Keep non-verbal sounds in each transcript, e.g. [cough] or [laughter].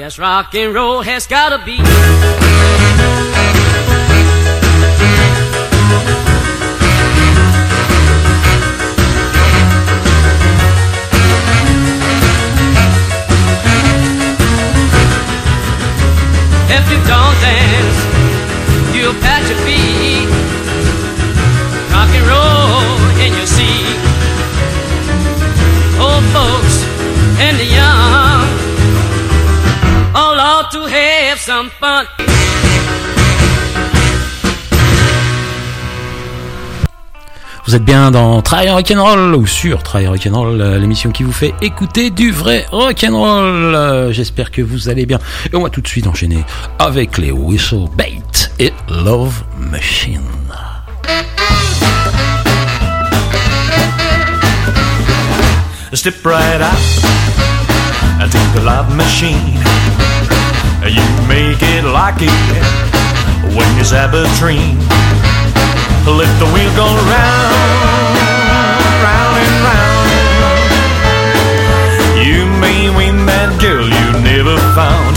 Yes, rock and roll has gotta be. If you don't dance, you'll pat your feet. Some fun. Vous êtes bien dans Try Rock'n'Roll ou sur Try Rock'n'Roll, euh, l'émission qui vous fait écouter du vrai rock'n'roll. Euh, J'espère que vous allez bien. Et on va tout de suite enchaîner avec les Whistle Bait et Love Machine. Step right out and take the love machine. Make it like it when you train. Let the wheel go round, round and round. You may win that girl you never found.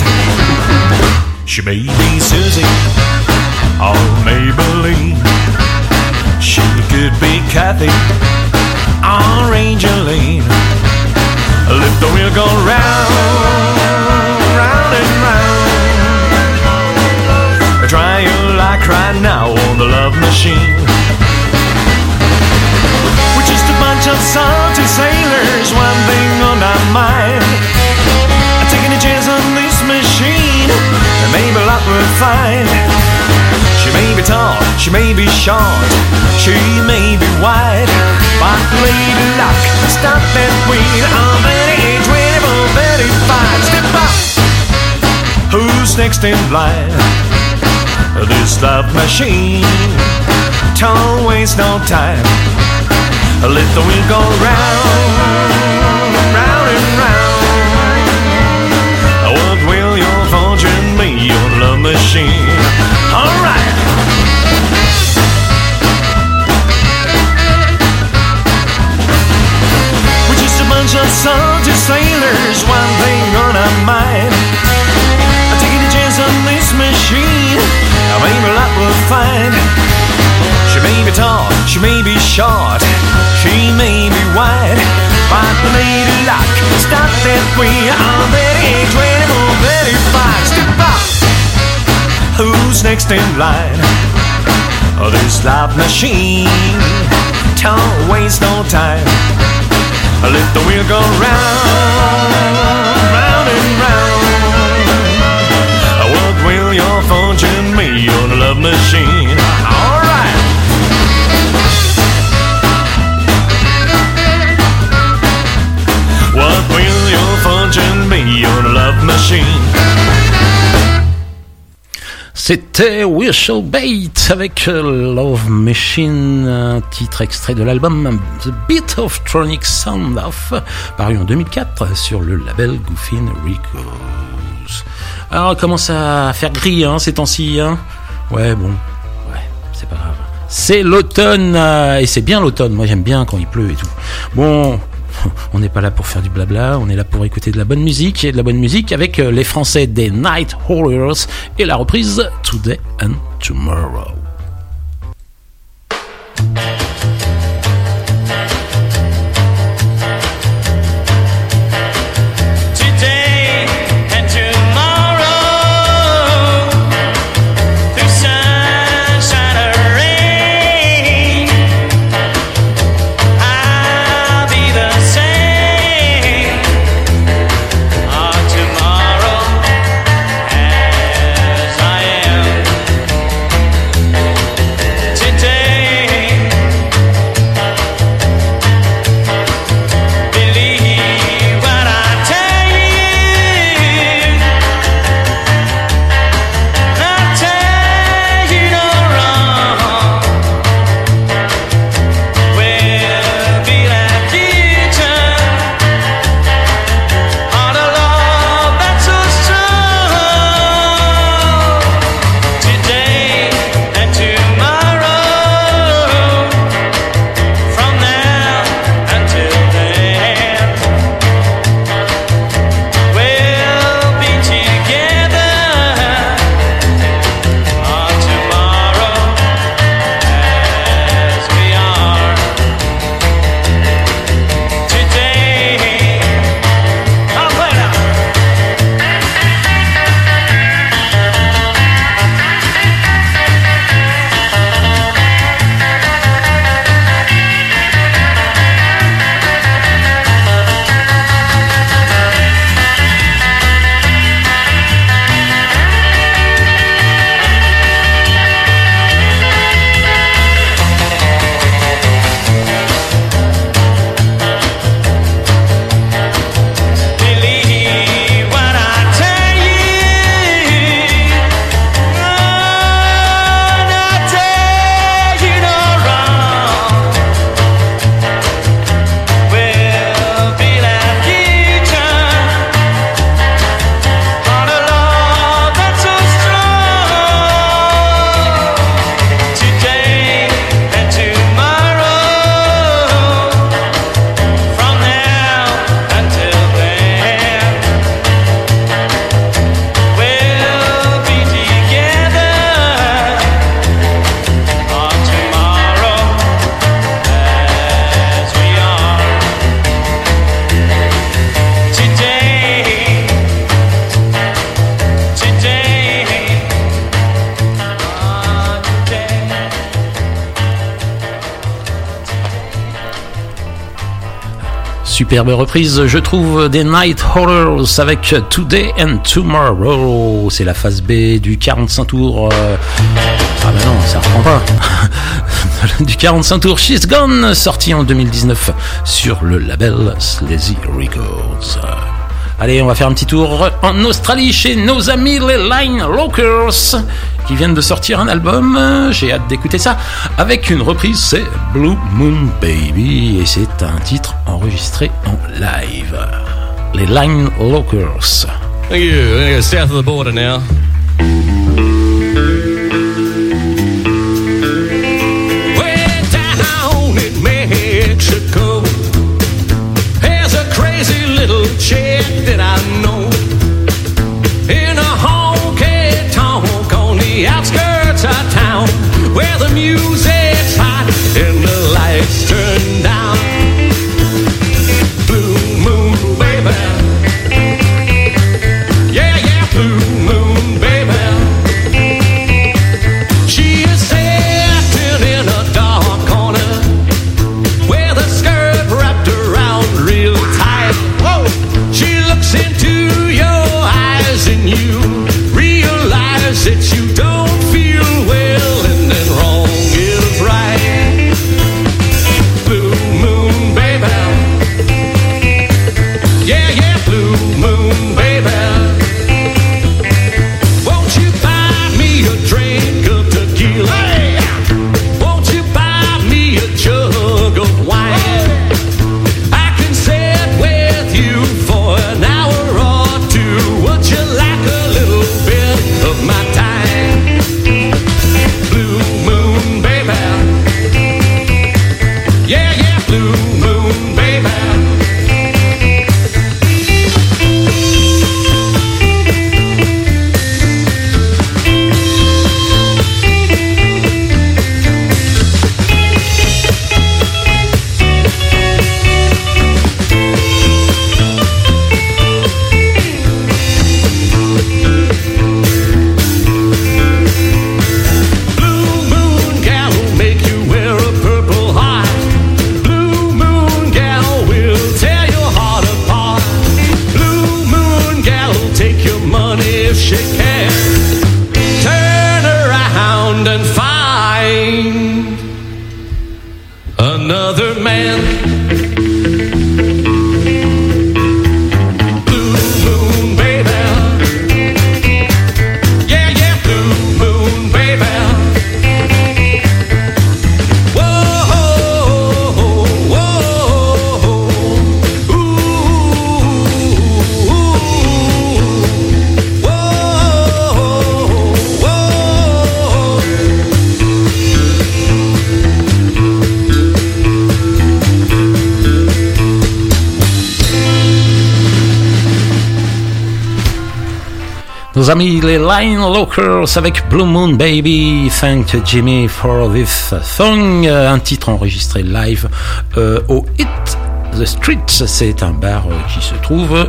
She may be Susie or Maybelline. She could be Kathy or Angeline. Let the wheel go round right now on the love machine. We're just a bunch of salty sailors, one thing on our mind. Taking a chance on this machine, and maybe luck will find. She may be tall, she may be short, she may be wide. But lady luck, stop that wheel on that age 24, 35. Step up! Who's next in line? This love machine. Don't waste no time. Let the wheel go round, round and round. What will your fortune be, your love machine? Alright. We're just a bunch of soldier sailors, one thing on our mind. Maybe luck will find. She may be tall, she may be short, she may be wide, but lady luck, stop that on that age 24, 35. Step up! Who's next in line? Oh, this love machine. Don't waste no time. Let the wheel go round C'était Whistle Bait avec euh, Love Machine, titre extrait de l'album The Beat of Tronic Sound Off, paru en 2004 sur le label Goofin Records. Alors, commence à faire gris hein, ces temps-ci. Hein? Ouais, bon, ouais, c'est pas grave. C'est l'automne, euh, et c'est bien l'automne, moi j'aime bien quand il pleut et tout. Bon, on n'est pas là pour faire du blabla, on est là pour écouter de la bonne musique et de la bonne musique avec euh, les Français des Night Horrors et la reprise Today and Tomorrow. Reprise, je trouve, des Night Horrors avec Today and Tomorrow. C'est la phase B du 45 tours. euh, Ah bah non, ça reprend pas. [laughs] du 45 tours She's Gone, sorti en 2019 sur le label Sleazy Records. Allez, on va faire un petit tour en Australie chez nos amis les Line Lockers qui viennent de sortir un album. J'ai hâte d'écouter ça. Avec une reprise, c'est Blue Moon Baby et c'est un titre enregistré en live. Les Line Lockers. Thank you. South of the border now. Amis les Line Lockers avec Blue Moon Baby, Thank Jimmy for this song, un titre enregistré live euh, au Hit The Streets, c'est un bar euh, qui se trouve, euh,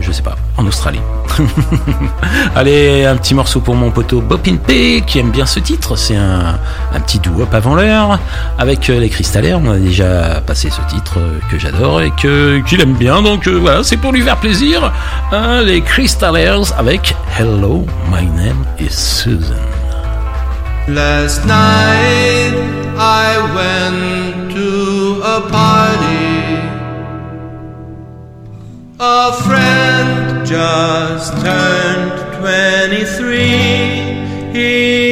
je sais pas, en Australie. [laughs] Allez, un petit morceau pour mon poteau Bopin P qui aime bien ce titre, c'est un, un petit do-up avant l'heure avec euh, les Cristallières, on a déjà passé ce titre euh, que j'adore et que qu'il aime bien, donc euh, voilà, c'est pour lui faire plaisir. Hein, les Cristallières avec Hello, my name is Susan. Last night I went to a party. A friend just turned 23. There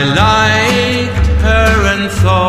I liked her and thought.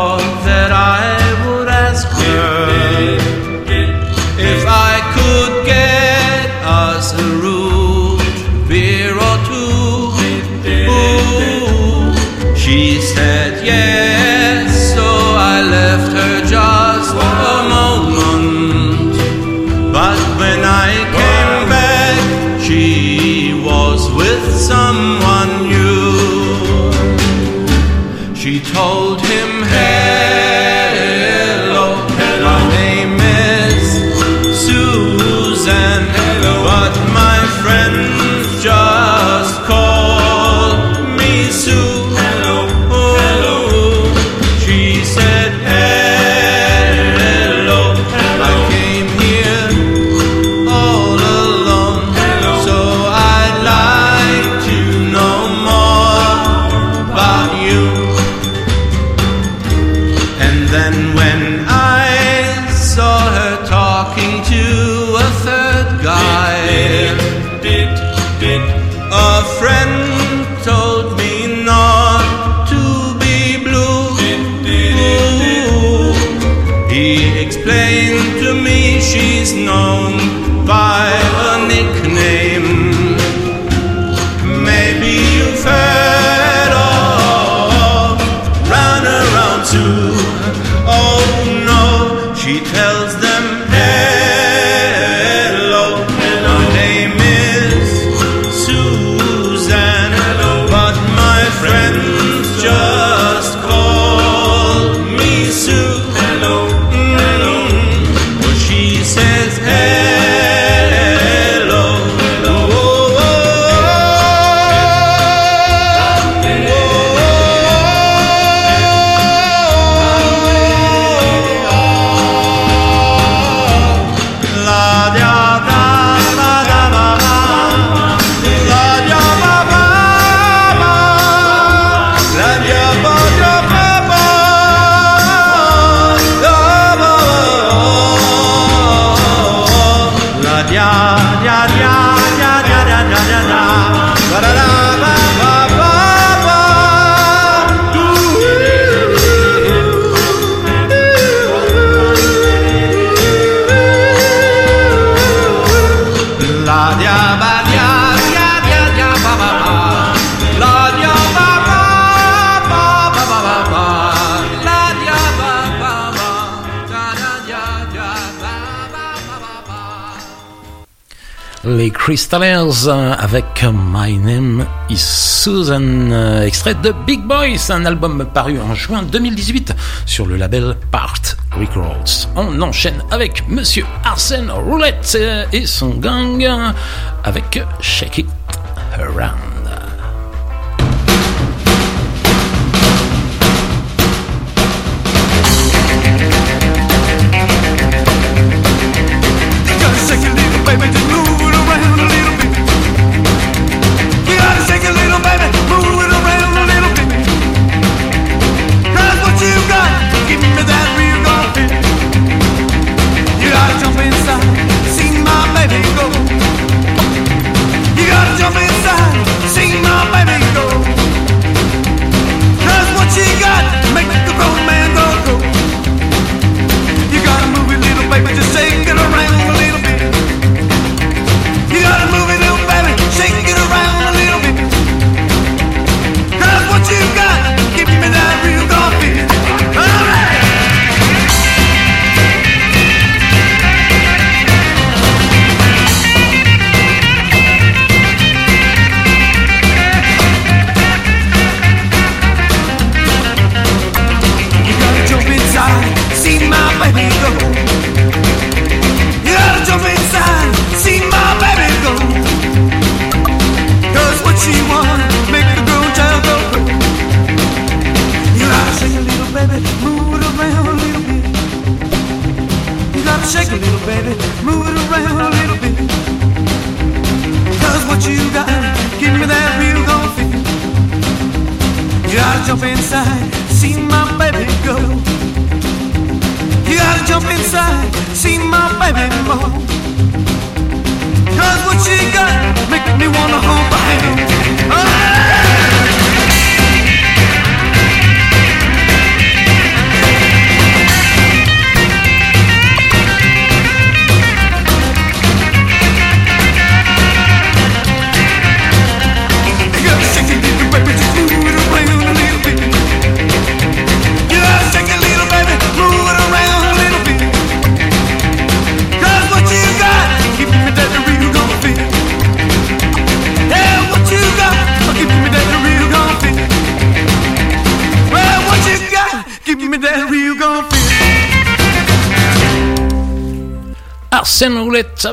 Euh, avec My Name is Susan, euh, extrait de Big Boys, un album paru en juin 2018 sur le label Part Records. On enchaîne avec Monsieur Arsène Roulette et son gang avec Shake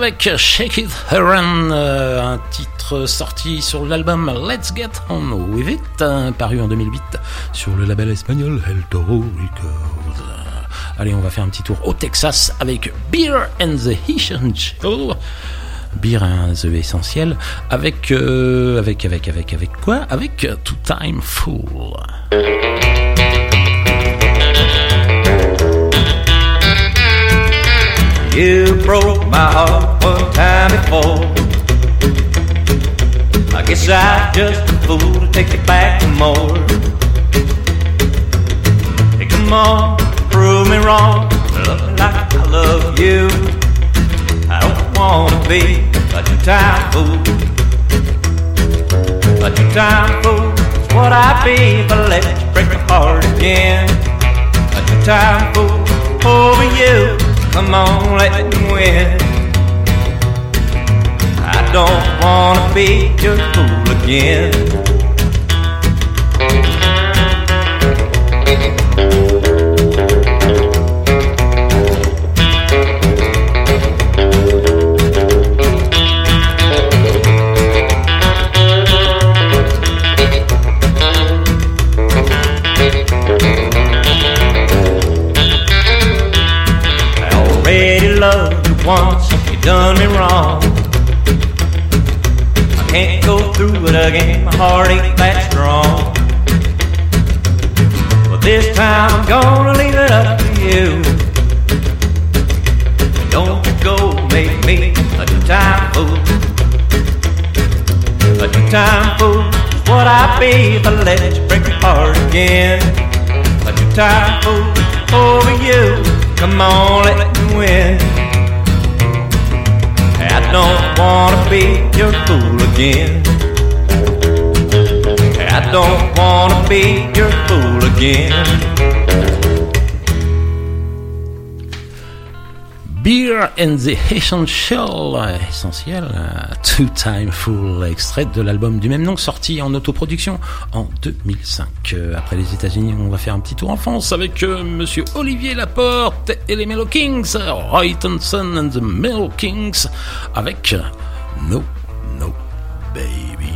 avec Shake It Heron, euh, un titre sorti sur l'album Let's Get On With It, hein, paru en 2008 sur le label espagnol El Toro Records. Allez, on va faire un petit tour au Texas avec Beer and the Haitian Show. Beer and the Essentiel, avec, euh, avec, avec, avec, avec quoi? Avec Two Time Fool. You broke my heart one time before. I guess I just a fool to take you back some more. Hey, come on, prove me wrong. Love me like I love you. I don't wanna be a two-time fool. A two-time fool is what I'd be if I let you break my heart again. A two-time fool over you. Come on, let me win. I don't wanna be your fool again. Through it again, my heart ain't that strong. But this time I'm gonna leave it up to you. Don't go make me a two-time fool. A two-time fool is what I'd be if I let you break my heart again. A two-time fool over you. Come on, let me win. I don't wanna be your fool again. Don't wanna be your fool again. Beer and the Essential, essentiel, euh, Two Time Fool, extrait de l'album du même nom sorti en autoproduction en 2005. Euh, Après les États-Unis, on va faire un petit tour en France avec euh, Monsieur Olivier Laporte et les Mellow Kings, Roy Thompson and the Mellow Kings, avec No No Baby.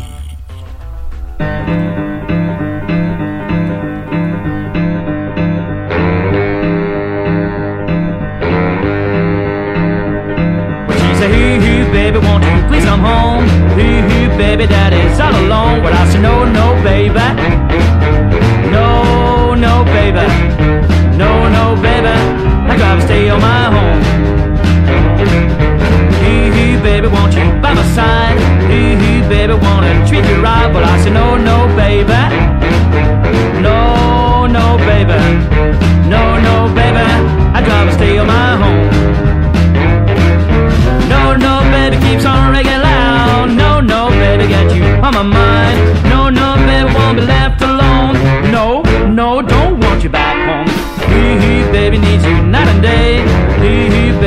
Home? Hoo hoo, baby, daddy's all alone. But I said, no, no, baby. No, no, baby. No, no, baby. I'd rather stay on my home. Hoo hoo, baby, won't you by my side? Hoo hoo, baby, wanna treat you right. But I said, no, no, baby. No, no, baby. No, no, baby. I'd rather stay on my home. No, no, baby, keeps on ringing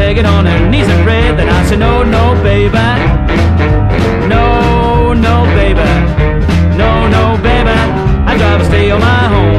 begging on her knees and pray. Then I say, no, no, baby. No, no, baby. No, no, baby. I'd rather stay on my home.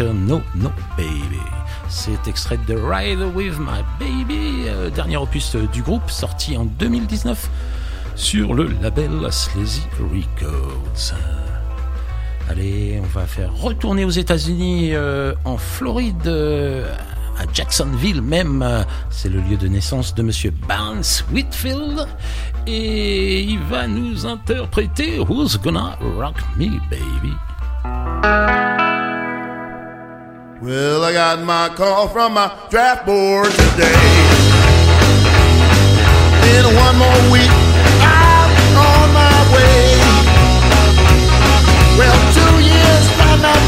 No No Baby. C'est extrait de Ride With My Baby, euh, dernier opus du groupe sorti en 2019 sur le label Sleazy Records. Allez, on va faire retourner aux États-Unis, euh, en Floride, euh, à Jacksonville même. C'est le lieu de naissance de Monsieur Barnes Whitfield. Et il va nous interpréter Who's Gonna Rock Me Baby? Well, I got my call from my draft board today. In one more week, I'm on my way. Well, two years from that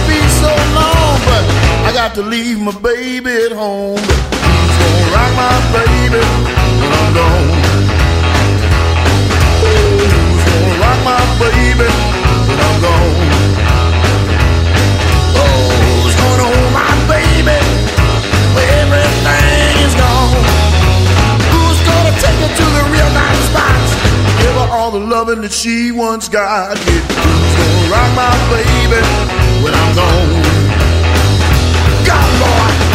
to leave my baby at home. Who's gonna rock my baby when I'm gone? Who's gonna rock my baby when I'm gone? Loving that she once got. Yeah, who's gonna rock my baby when I'm gone? God, boy.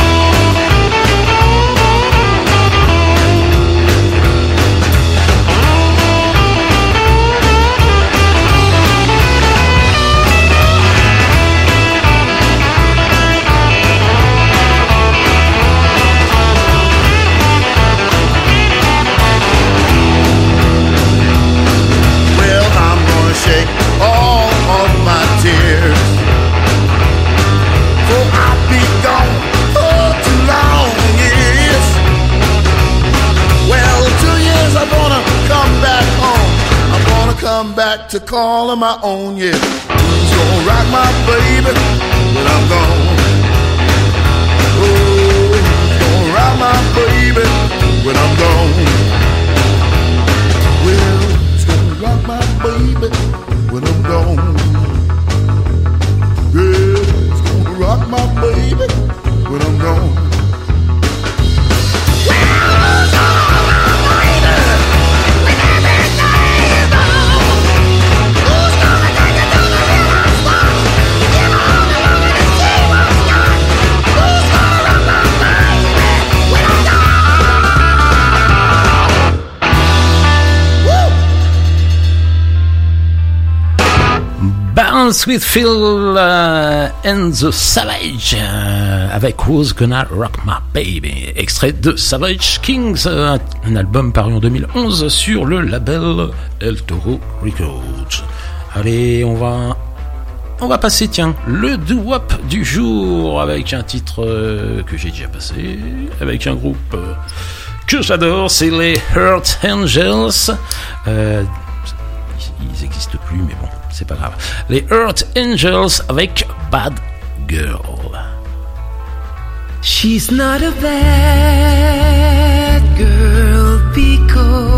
To call her my own, yeah. Who's gonna rock my baby when I'm gone? Oh, who's gonna rock my baby when I'm gone? Well, who's gonna rock my baby when I'm gone? Bounce with Phil and the Savage euh, avec Who's Gonna Rock My Baby, extrait de Savage Kings, euh, un album paru en 2011 sur le label El Toro Records. Allez, on va on va passer, tiens, le doo-wop du jour avec un titre euh, que j'ai déjà passé, avec un groupe que j'adore, c'est les Hurt Angels. Ils n'existent plus, mais bon, c'est pas grave. Les Hurt Angels avec Bad Girl. She's not a bad girl because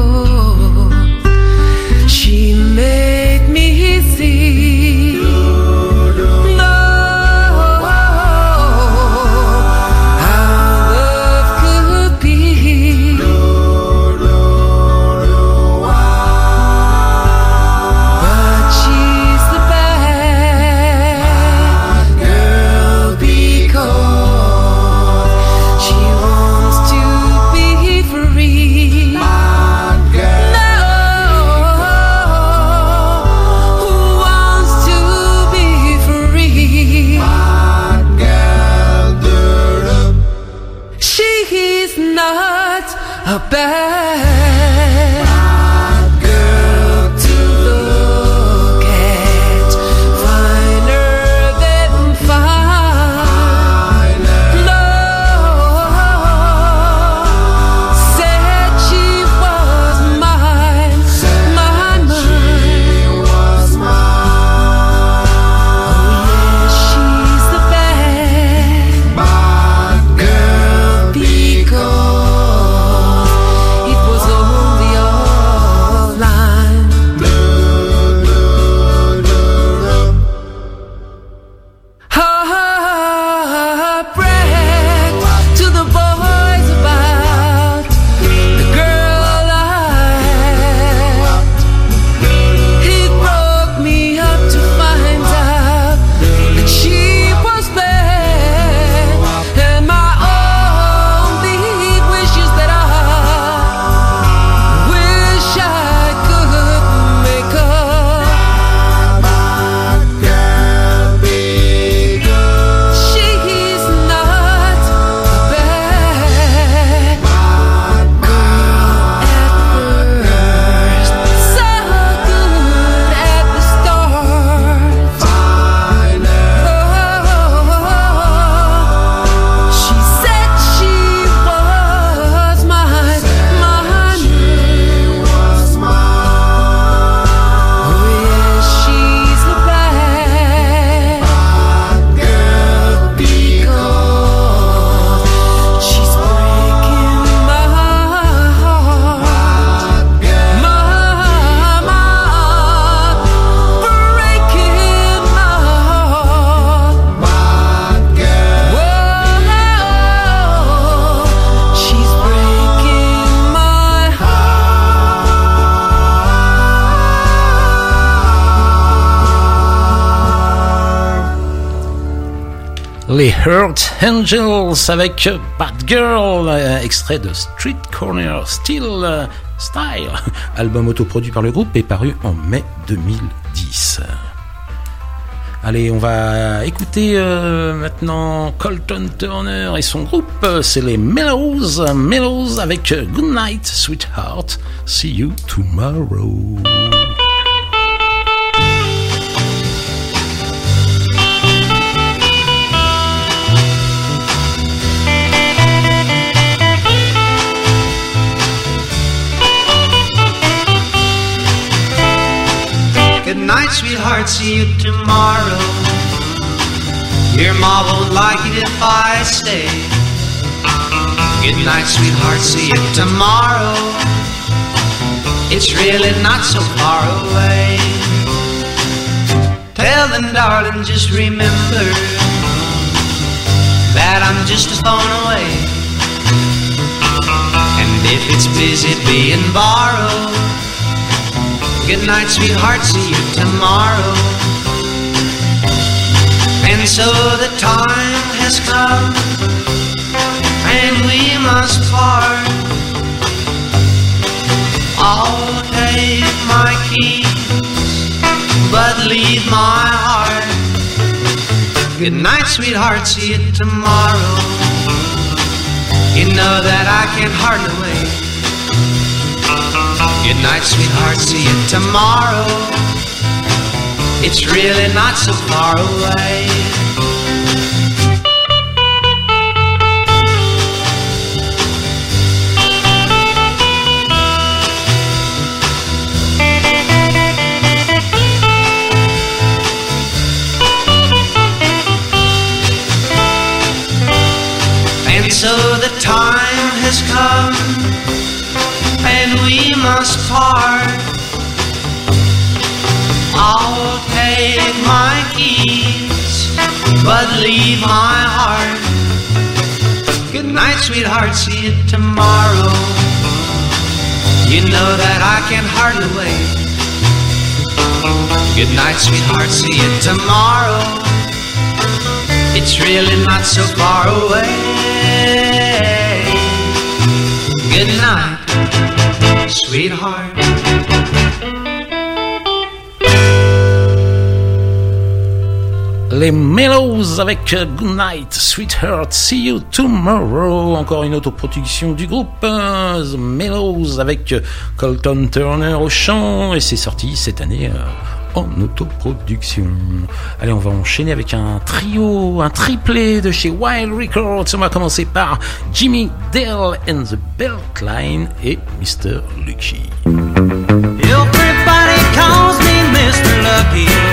a Hurt Angels avec Bad Girl, euh, extrait de Street Corner Still euh, Style, [laughs] album autoproduit par le groupe et paru en mai 2010. Allez, on va écouter euh, maintenant Colton Turner et son groupe, c'est les Mellows, Mellows avec Good Night Sweetheart, See You Tomorrow. Night, sweetheart, see you tomorrow. Your ma won't like it if I stay. Good night, sweetheart, see you tomorrow. It's really not so far away. Tell them, darling, just remember that I'm just a phone away. And if it's busy being borrowed, Good night, sweetheart, see you tomorrow. And so the time has come, and we must part. I'll take my keys, but leave my heart. Good night, sweetheart, see you tomorrow. You know that I can't hardly wait. Good night, sweetheart, see you tomorrow. It's really not so far away. And so the time has come we must part. I'll take my keys, but leave my heart. Good night, sweetheart, see you tomorrow. You know that I can hardly wait. Good night, sweetheart, see you tomorrow. It's really not so far away. Good night sweetheart. Les Mellows avec Good Night, Sweetheart, See You Tomorrow. Encore une autoproduction du groupe euh, The Mellows avec Colton Turner au chant et c'est sorti cette année euh, en autoproduction. Allez, on va enchaîner avec un trio, un triplé de chez Wild Records. On va commencer par Jimmy Dale and the Beltline et Mr. Mr. Lucky.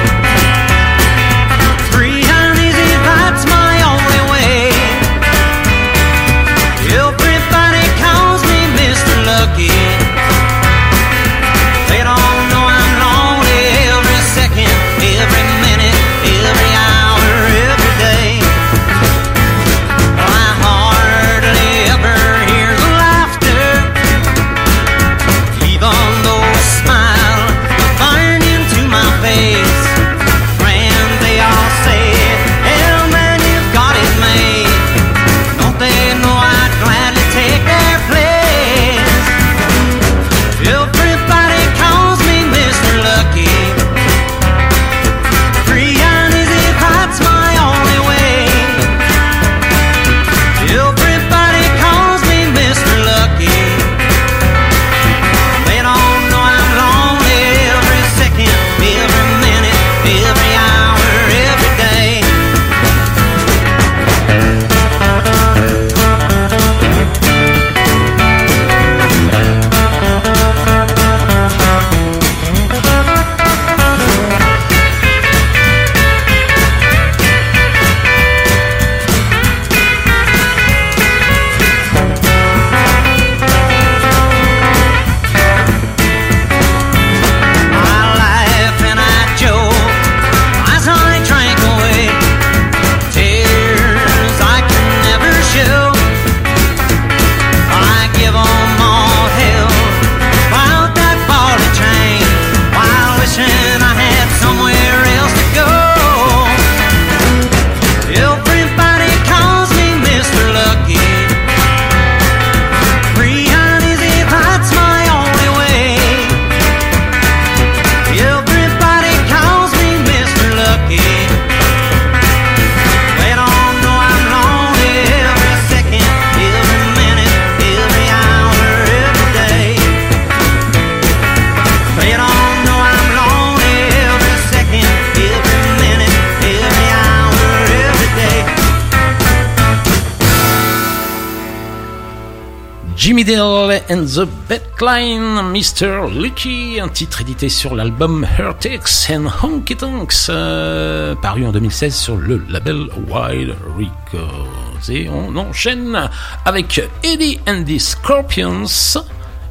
and the Bedcline, Mr. Lucky, un titre édité sur l'album Heretics and Honky Tonks, euh, paru en 2016 sur le label Wild Records. Et on enchaîne avec Eddie and the Scorpions,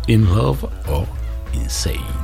In Love or Insane.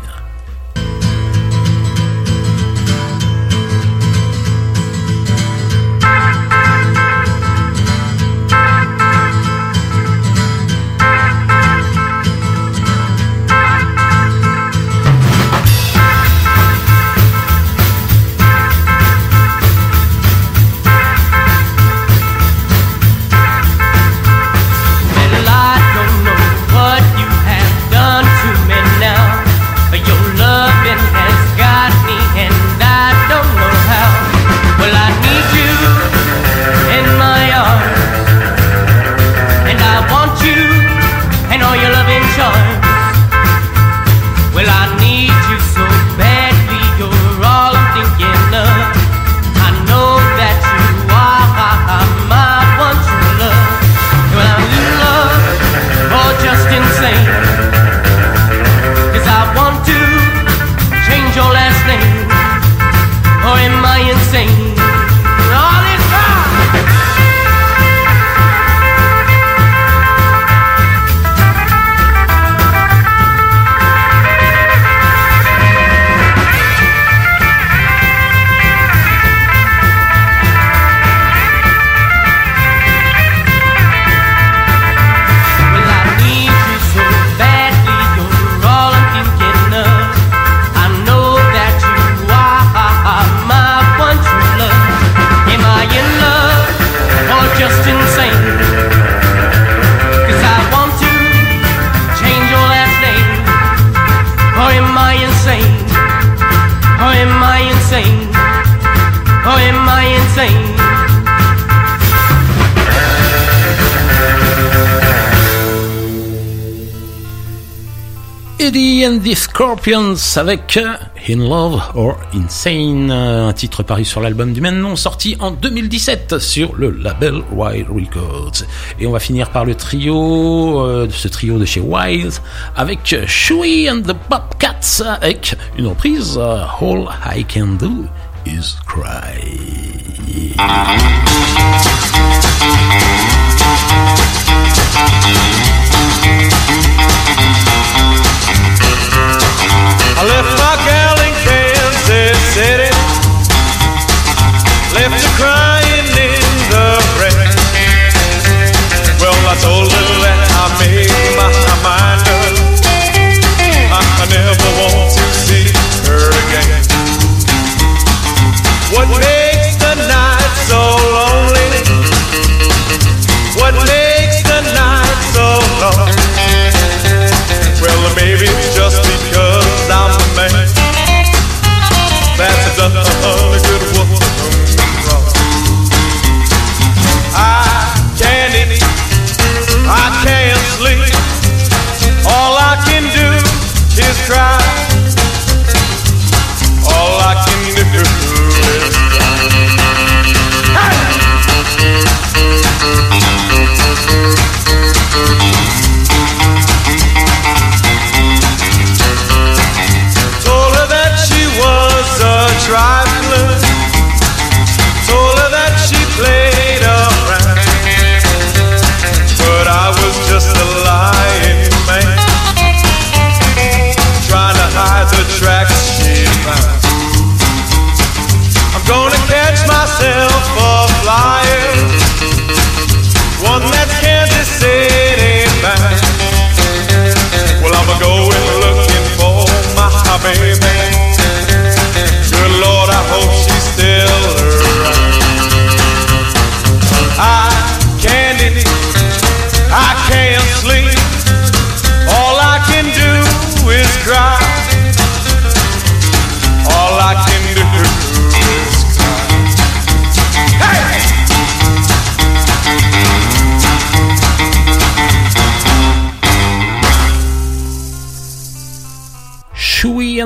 Scorpions avec euh, In Love or Insane, euh, un titre paru sur l'album du même nom sorti en 2017 sur le label Wild Records. Et on va finir par le trio, euh, ce trio de chez Wild, avec Shui and the Bobcats avec une reprise All I Can Do Is Cry.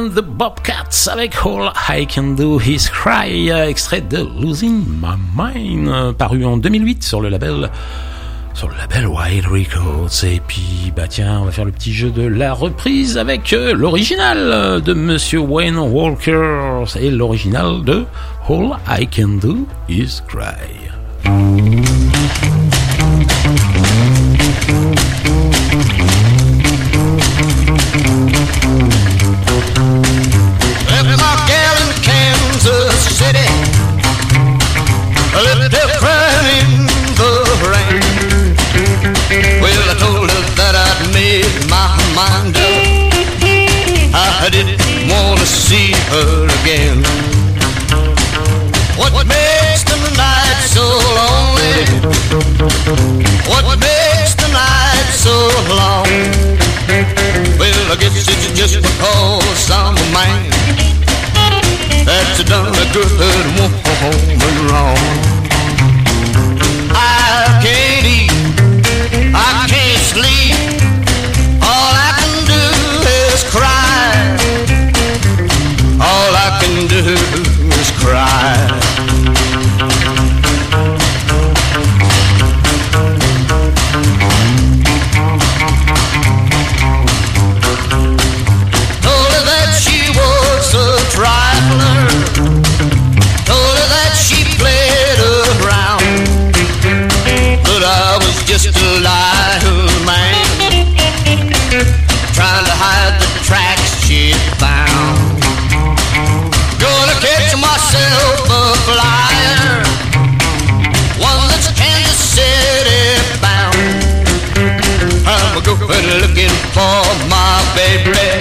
and the Bobcats avec All I Can Do Is Cry, extrait de Losing My Mind, paru en 2008 sur le label sur le label Wild Records. Et puis, bah tiens, on va faire le petit jeu de la reprise avec euh, l'original de Monsieur Wayne Walker et l'original de All I Can Do Is Cry. Crying in the rain. Well, I told her that I'd made my mind up. I didn't want to see her again. What makes the night so lonely? What makes the night so long? Well, I guess it's just because I'm a man that's done a good woman wrong. Sleep. All I can do is cry. All I can do is cry. Told her that she was a trifler. Told her that she played around. But I was just a lying for my baby.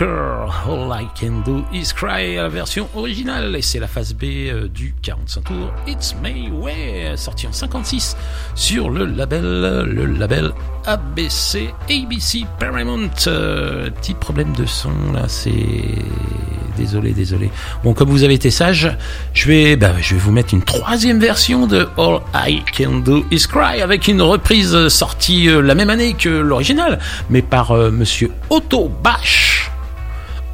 All I Can Do Is Cry, la version originale, et c'est la phase B euh, du 45 tours It's My Way, sorti en 56 sur le label, le label ABC, ABC Paramount. Euh, petit problème de son là, c'est désolé, désolé. Bon, comme vous avez été sage, je vais, bah, je vais vous mettre une troisième version de All I Can Do Is Cry avec une reprise sortie euh, la même année que l'original, mais par euh, Monsieur Otto Bash.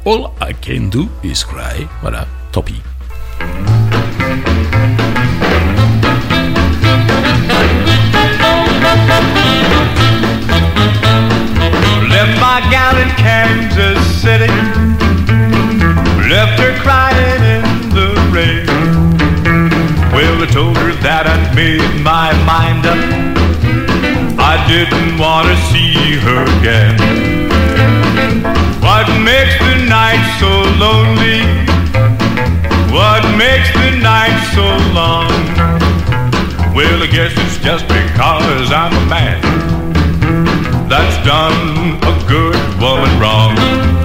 All I Can Do Is Cry. Voilà, tant pis. Left my gal in Kansas City. Left her crying in the rain. Well, I told her that I'd made my mind up. I didn't want to see her again. What makes the night so lonely? What makes the night so long? Well, I guess it's just because I'm a man that's done a good woman wrong.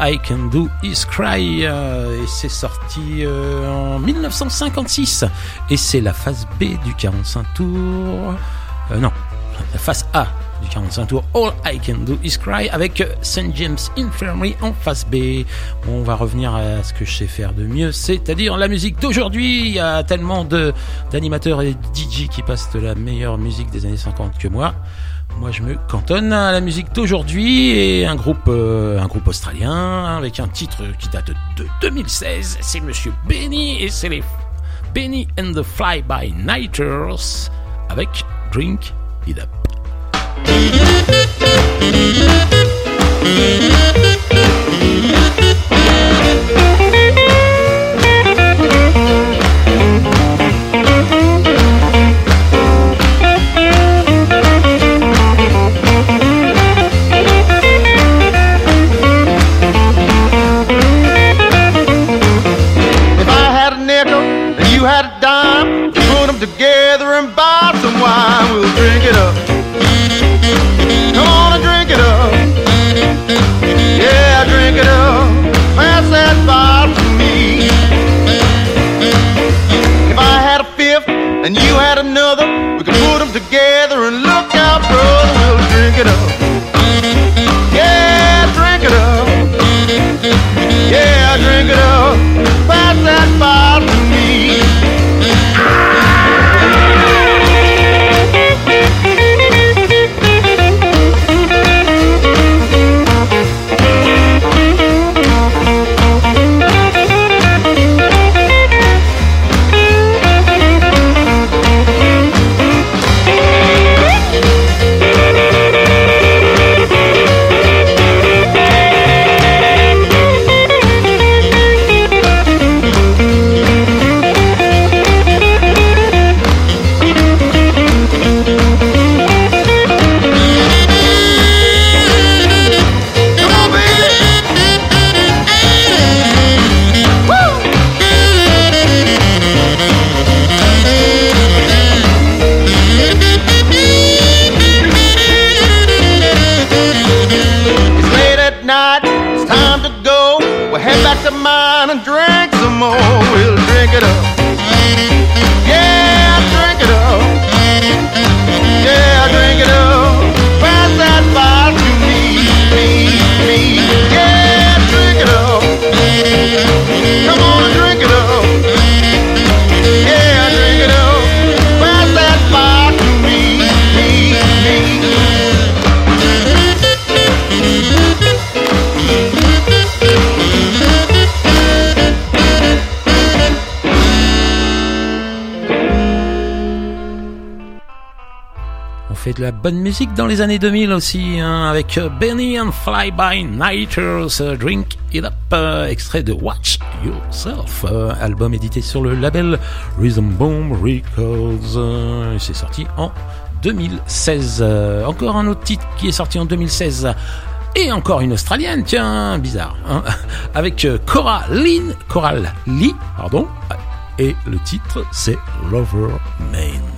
I Can Do Is Cry euh, et c'est sorti euh, en 1956 et c'est la phase B du 45 tours. Euh, non, la phase A du 45 tours All I Can Do Is Cry avec St. James Infirmary en face B. On va revenir à ce que je sais faire de mieux, c'est-à-dire la musique d'aujourd'hui. Il y a tellement de d'animateurs et DJ qui passent de la meilleure musique des années 50 que moi. Moi, je me cantonne à la musique d'aujourd'hui et un groupe, euh, un groupe australien avec un titre qui date de 2016. C'est Monsieur Benny et c'est les Benny and the Fly By Nighters avec Drink It Up. Drink it up. La bonne musique dans les années 2000 aussi, hein, avec euh, Benny and Fly By Nighters, euh, Drink It Up, euh, extrait de Watch Yourself, album édité sur le label Rhythm Boom Records. c'est sorti en 2016. Euh, encore un autre titre qui est sorti en 2016. Et encore une Australienne, tiens, bizarre, hein, [laughs] avec Cora Lynn, Coral Lee, pardon, et le titre c'est Lover Main.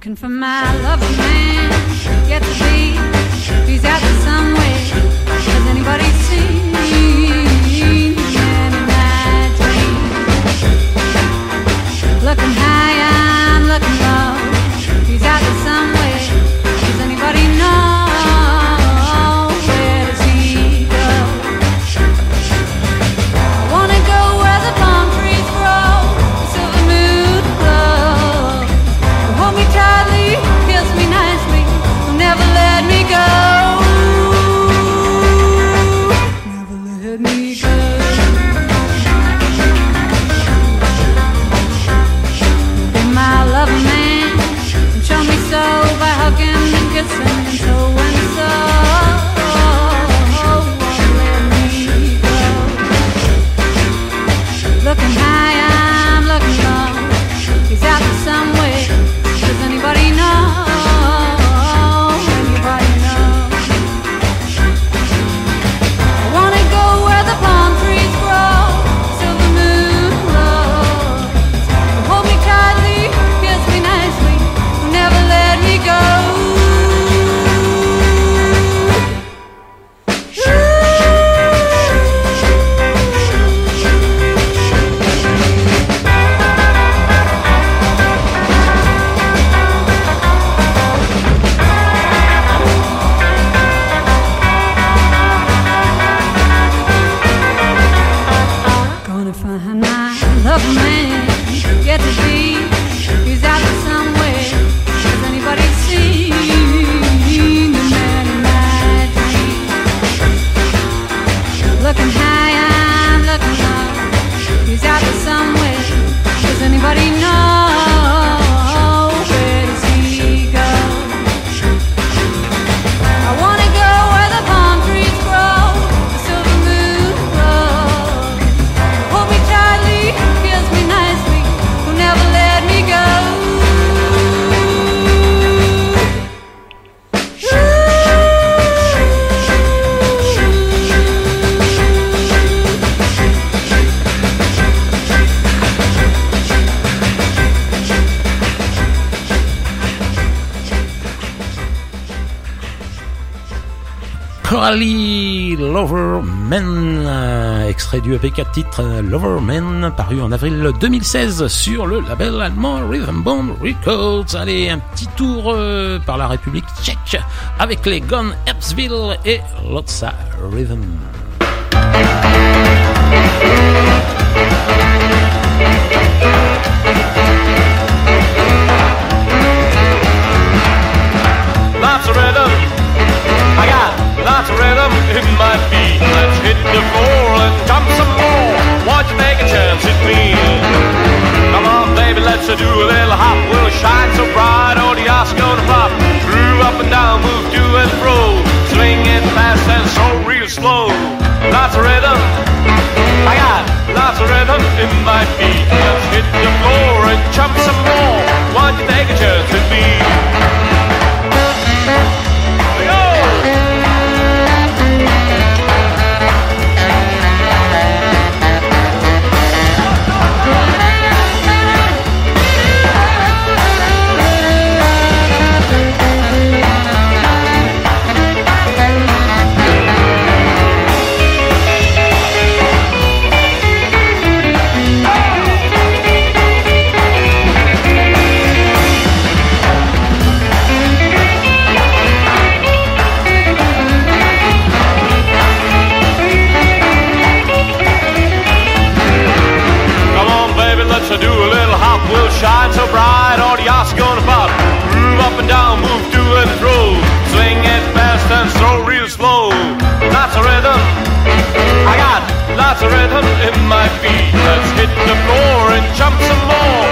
Looking for my lover man, yet to be. He's out there somewhere. Has anybody seen him in my dreams? Looking high, I'm looking low. EP 4 titres euh, Loverman, paru en avril 2016 sur le label allemand Rhythm Bomb Records. Allez, un petit tour euh, par la République tchèque avec les Gone Epsville et Lotsa Rhythm. Rhythm in my feet. Let's hit the floor and jump some more. Won't you take a chance with me? Come on, baby, let's do a little hop. We'll shine so bright, oh, the Oscar gonna pop. Groove up and down, move to and fro. Swing fast and so real slow. Lots of rhythm. I got lots of rhythm in my feet. Let's hit the floor and jump some more. Won't you take a chance with me? Lots of rhythm in my feet. Let's hit the floor and jump some more.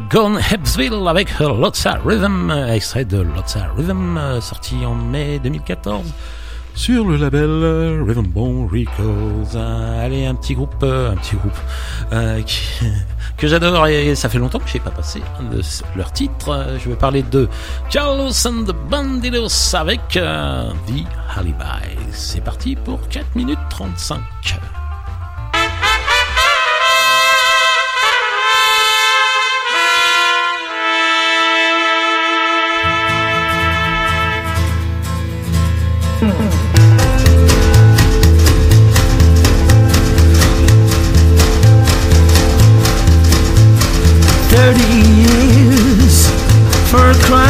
Gone Hepsville avec Lotsa Rhythm, euh, extrait de Lotsa Rhythm, euh, sorti en mai 2014 sur le label euh, Rhythm Bone Records. Allez, un petit groupe, un petit groupe [laughs] que j'adore et ça fait longtemps que je n'ai pas passé de leurs titres. Euh, Je vais parler de Carlos and the Bandidos avec The Alibi. C'est parti pour 4 minutes 35.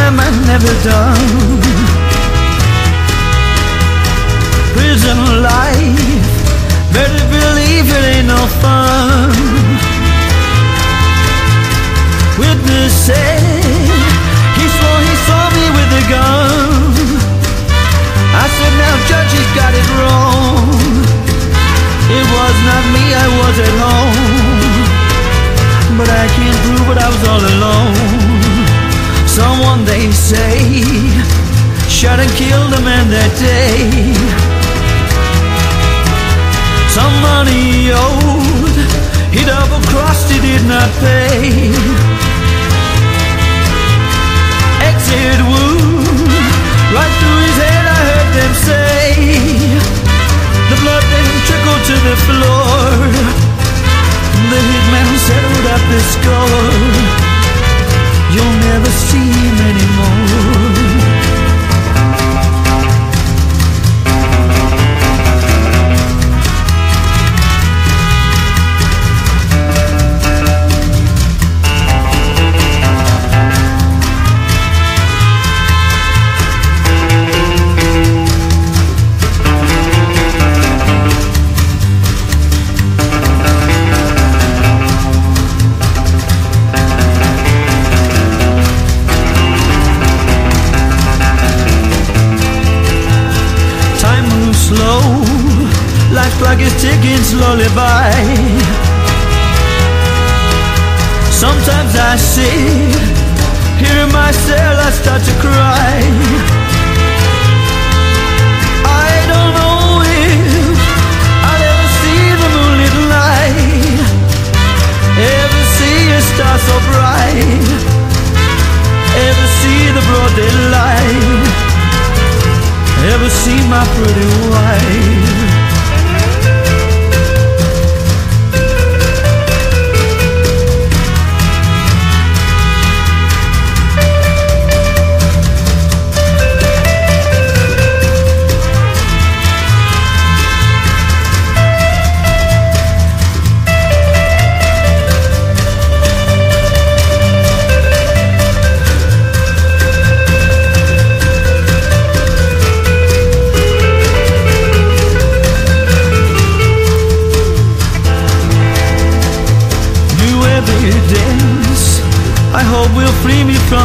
Crime I never done. Prison life, better believe it ain't no fun. Witness said he swore he saw me with a gun. I said, now judge, he's got it wrong. It was not me, I was at home. But I can't prove it, I was all alone. Someone they say shot and killed a man that day. Some money owed, he double crossed, he did not pay. Exit wound, right through his head, I heard them say. The blood then trickled to the floor. The hitman settled up the score. You'll never see him anymore.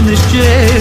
Free me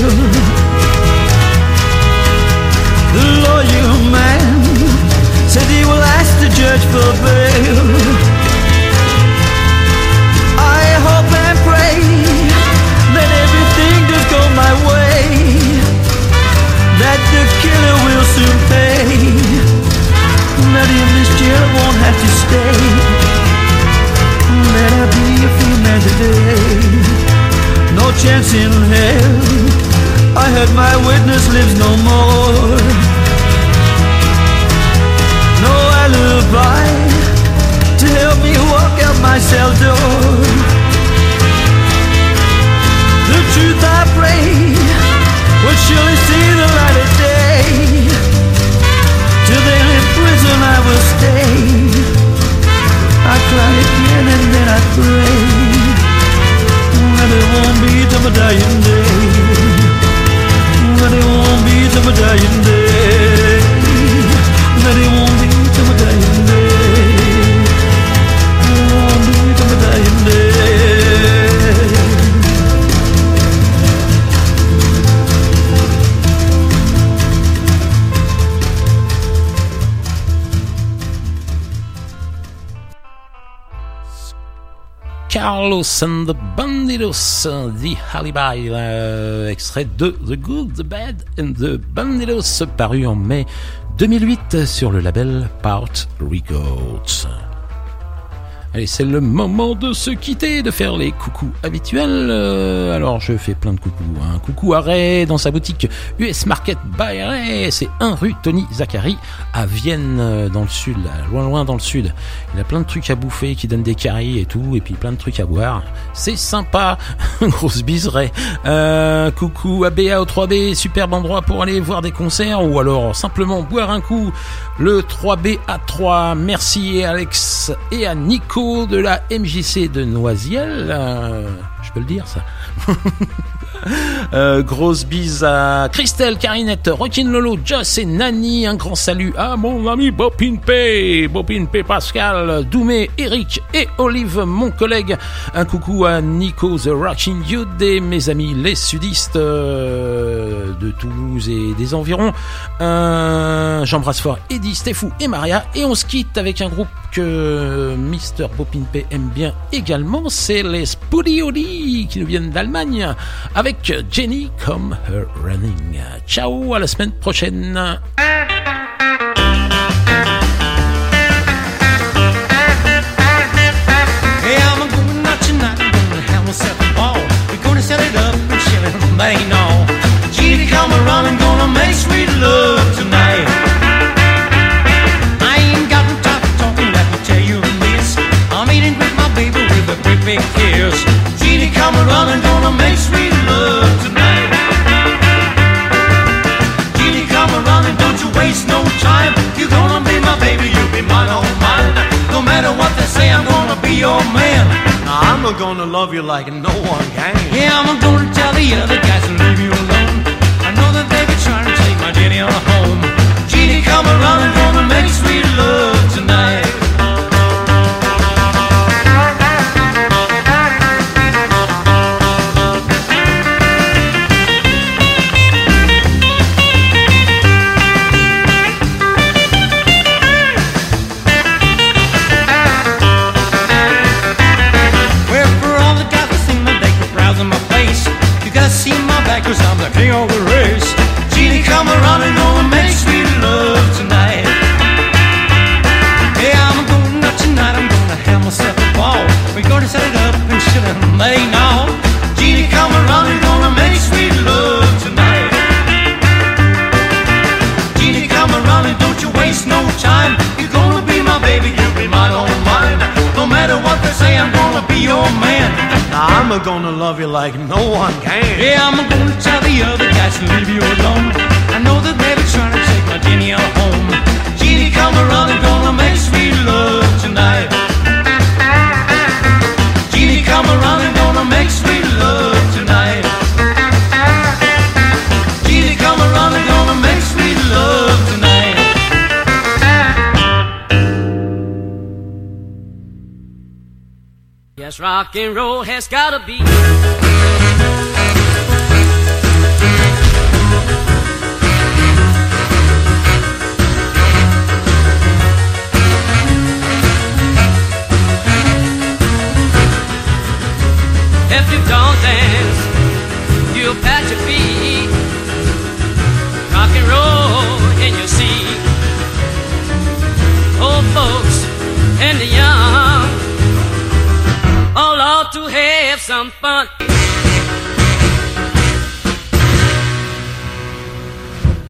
And the Bandidos, The Alibi, euh, extrait de The Good, The Bad and The Bandidos, paru en mai 2008 sur le label Part Records. C'est le moment de se quitter, de faire les coucous habituels. Euh, alors, je fais plein de coucous. Un coucou à Ray dans sa boutique US Market by Ray. C'est 1 rue Tony Zachary à Vienne, euh, dans le sud, loin loin dans le sud. Il a plein de trucs à bouffer qui donnent des caries et tout, et puis plein de trucs à boire. C'est sympa. [laughs] Grosse bise Ray. Euh, coucou à BA au 3B, superbe endroit pour aller voir des concerts ou alors simplement boire un coup. Le 3B à 3. Merci à Alex et à Nico de la MJC de Noisiel. Euh, je peux le dire ça. [laughs] [laughs] Euh, grosse bise à Christelle, Carinette, Rockin Lolo, Joss et Nani. Un grand salut à mon ami Bopin P, Bopin P Pascal, Doumé, Eric et Olive, mon collègue. Un coucou à Nico The Rocking Youth et mes amis les sudistes euh, de Toulouse et des environs. Euh, J'embrasse fort Eddie, Stéphou et Maria. Et on se quitte avec un groupe que Mr. Bopin P aime bien également. C'est les Spoodiodi qui nous viennent d'Allemagne avec Jenny Come Her Running. Ciao, à la semaine prochaine. Come gonna make sweet love tonight. I ain't got no time for talking, let me tell you this. I'm eating with my baby with a big kiss. Come gonna make sweet waste no time. You're gonna be my baby, you'll be mine, oh mine. No matter what they say, I'm gonna be your man. Now, I'm not gonna love you like no one can. Yeah, I'm gonna tell the other guys to leave you alone. I know that they be trying to take my Jenny on home. Genie, come around and gonna make sweet love has gotta be.